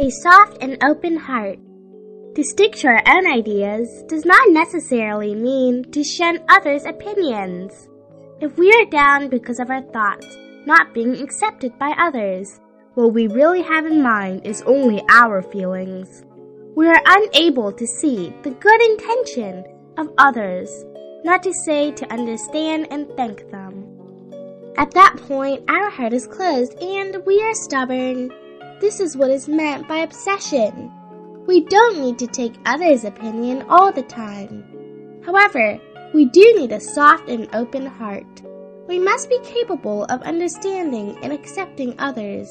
a soft and open heart. To stick to our own ideas does not necessarily mean to shun others' opinions. If we are down because of our thoughts not being accepted by others, what we really have in mind is only our feelings. We are unable to see the good intention of others, not to say to understand and thank them. At that point, our heart is closed and we are stubborn. This is what is meant by obsession. We don't need to take others' opinion all the time. However, we do need a soft and open heart. We must be capable of understanding and accepting others.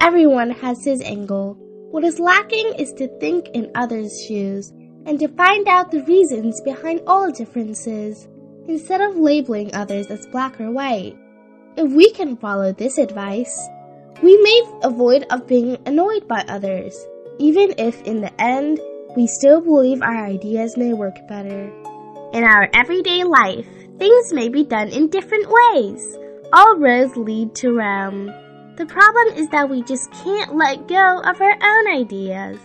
Everyone has his angle. What is lacking is to think in others' shoes and to find out the reasons behind all differences instead of labeling others as black or white. If we can follow this advice, we may avoid of being annoyed by others even if in the end we still believe our ideas may work better. In our everyday life, things may be done in different ways. All roads lead to Rome. The problem is that we just can't let go of our own ideas.